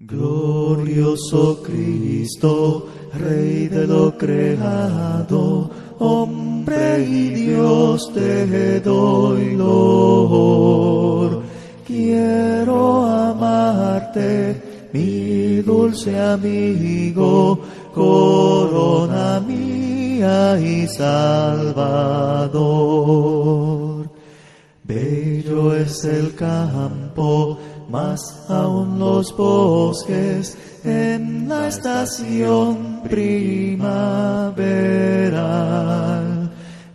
Glorioso Cristo, Rey de lo creado, hombre y Dios te doy loor. Quiero amarte, mi dulce amigo, corona mía y salvador. Bello es el campo, más aún los bosques en la estación primaveral.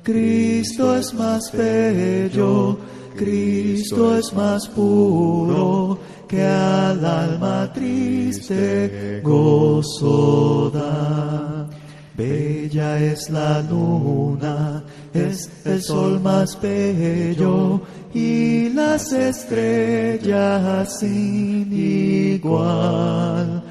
Cristo es más bello, Cristo es más puro, que al alma triste gozo da. Bella es la luna, es el sol más bello y las estrellas sin igual.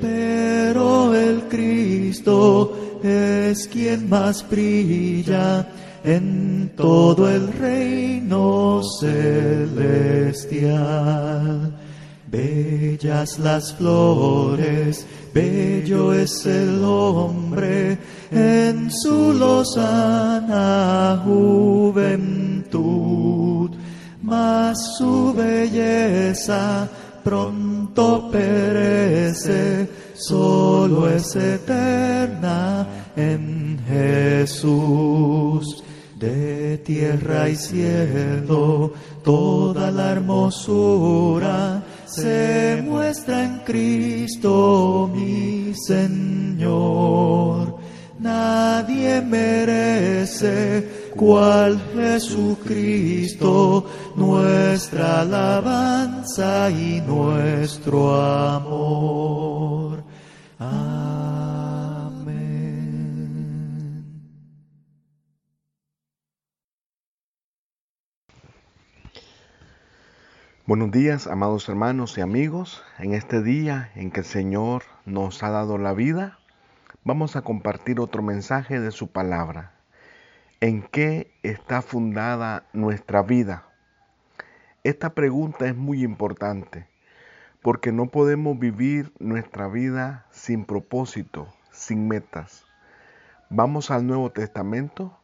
Pero el Cristo es quien más brilla en todo el reino celestial. Bellas las flores, bello es el hombre en su lozana juventud, mas su belleza pronto perece, solo es eterna en Jesús. De tierra y cielo, toda la hermosura se muestra en Cristo mi Señor. Nadie merece cual Jesucristo nuestra alabanza y nuestro amor. Buenos días, amados hermanos y amigos. En este día en que el Señor nos ha dado la vida, vamos a compartir otro mensaje de su palabra. ¿En qué está fundada nuestra vida? Esta pregunta es muy importante porque no podemos vivir nuestra vida sin propósito, sin metas. Vamos al Nuevo Testamento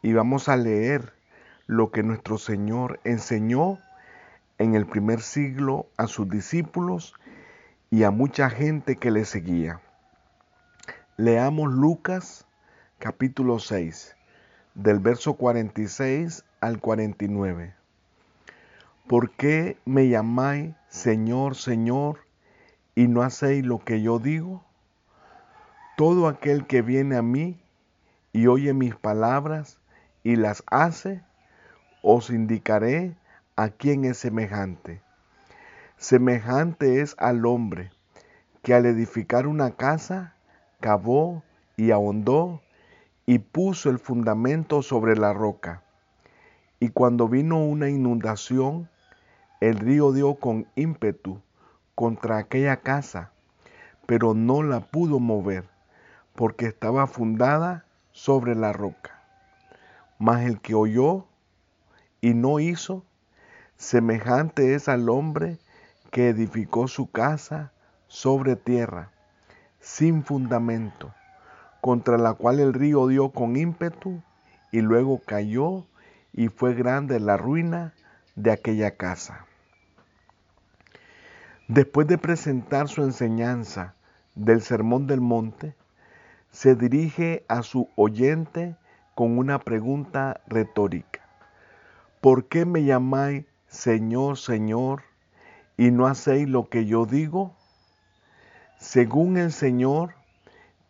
y vamos a leer lo que nuestro Señor enseñó en el primer siglo a sus discípulos y a mucha gente que le seguía. Leamos Lucas capítulo 6, del verso 46 al 49. ¿Por qué me llamáis Señor, Señor, y no hacéis lo que yo digo? Todo aquel que viene a mí y oye mis palabras y las hace, os indicaré a quién es semejante. Semejante es al hombre que al edificar una casa cavó y ahondó y puso el fundamento sobre la roca. Y cuando vino una inundación, el río dio con ímpetu contra aquella casa, pero no la pudo mover, porque estaba fundada sobre la roca. Mas el que oyó y no hizo, Semejante es al hombre que edificó su casa sobre tierra, sin fundamento, contra la cual el río dio con ímpetu y luego cayó y fue grande la ruina de aquella casa. Después de presentar su enseñanza del Sermón del Monte, se dirige a su oyente con una pregunta retórica. ¿Por qué me llamáis Señor, Señor, y no hacéis lo que yo digo? Según el Señor,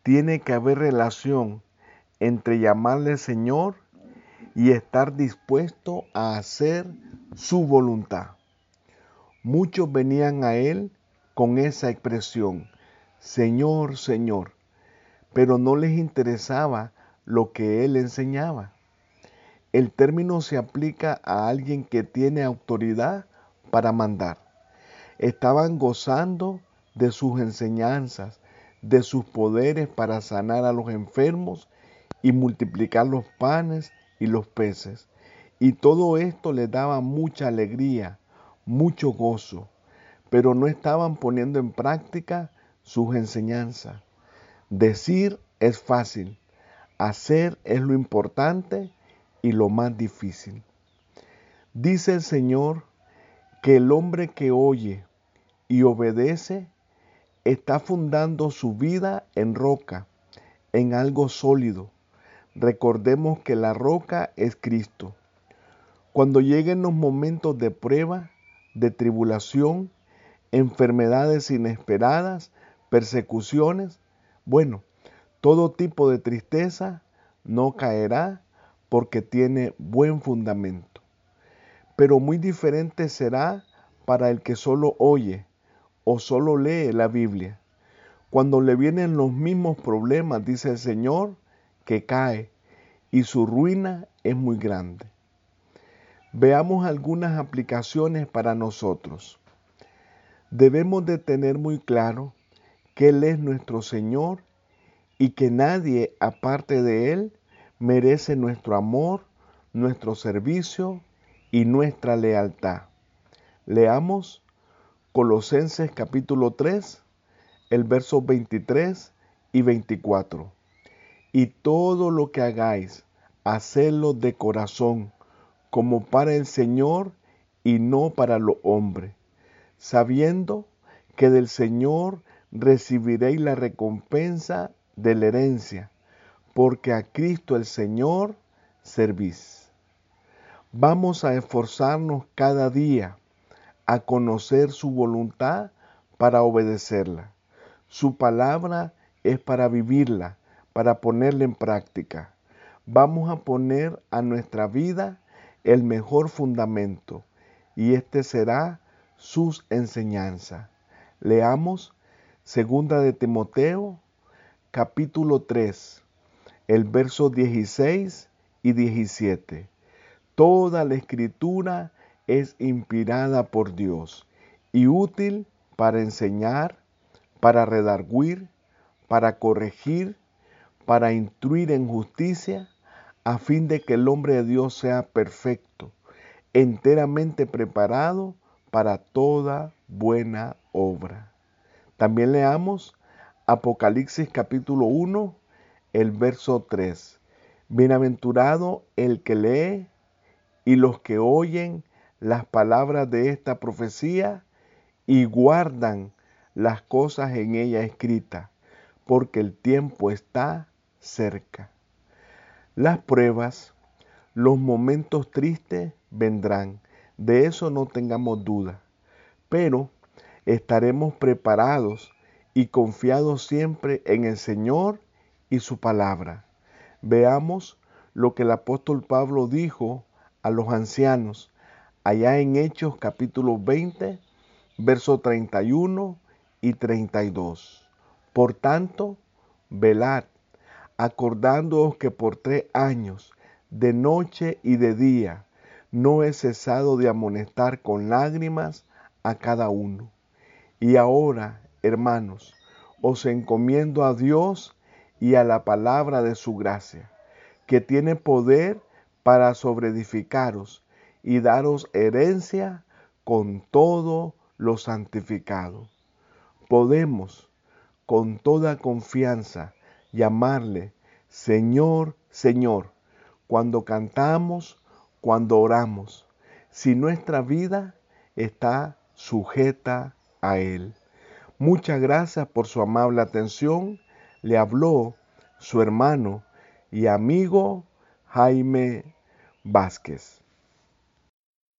tiene que haber relación entre llamarle Señor y estar dispuesto a hacer su voluntad. Muchos venían a Él con esa expresión, Señor, Señor, pero no les interesaba lo que Él enseñaba. El término se aplica a alguien que tiene autoridad para mandar. Estaban gozando de sus enseñanzas, de sus poderes para sanar a los enfermos y multiplicar los panes y los peces. Y todo esto les daba mucha alegría, mucho gozo. pero no estaban poniendo en práctica sus enseñanzas. Decir es fácil, hacer es lo importante y lo más difícil. Dice el Señor que el hombre que oye y obedece está fundando su vida en roca, en algo sólido. Recordemos que la roca es Cristo. Cuando lleguen los momentos de prueba, de tribulación, enfermedades inesperadas, persecuciones, bueno, todo tipo de tristeza no caerá porque tiene buen fundamento. Pero muy diferente será para el que solo oye o solo lee la Biblia. Cuando le vienen los mismos problemas, dice el Señor, que cae y su ruina es muy grande. Veamos algunas aplicaciones para nosotros. Debemos de tener muy claro que Él es nuestro Señor y que nadie aparte de Él merece nuestro amor, nuestro servicio y nuestra lealtad. Leamos Colosenses capítulo 3, el verso 23 y 24. Y todo lo que hagáis, hacedlo de corazón, como para el Señor y no para los hombres, sabiendo que del Señor recibiréis la recompensa de la herencia, porque a Cristo el Señor servís. Vamos a esforzarnos cada día a conocer su voluntad para obedecerla. Su palabra es para vivirla, para ponerla en práctica. Vamos a poner a nuestra vida el mejor fundamento y este será sus enseñanzas. Leamos segunda de Timoteo capítulo 3, el verso 16 y 17. Toda la escritura es inspirada por Dios y útil para enseñar, para redarguir, para corregir, para instruir en justicia, a fin de que el hombre de Dios sea perfecto, enteramente preparado para toda buena obra. También leamos Apocalipsis capítulo 1, el verso 3. Bienaventurado el que lee y los que oyen las palabras de esta profecía y guardan las cosas en ella escritas, porque el tiempo está cerca. Las pruebas, los momentos tristes vendrán, de eso no tengamos duda, pero estaremos preparados y confiados siempre en el Señor y su palabra. Veamos lo que el apóstol Pablo dijo a los ancianos allá en Hechos capítulo 20, verso 31 y 32. Por tanto, velad, acordándoos que por tres años, de noche y de día, no he cesado de amonestar con lágrimas a cada uno. Y ahora, hermanos, os encomiendo a Dios y a la palabra de su gracia, que tiene poder para sobreedificaros y daros herencia con todo lo santificado. Podemos con toda confianza llamarle Señor, Señor, cuando cantamos, cuando oramos, si nuestra vida está sujeta a Él. Muchas gracias por su amable atención. Le habló su hermano y amigo Jaime Vázquez.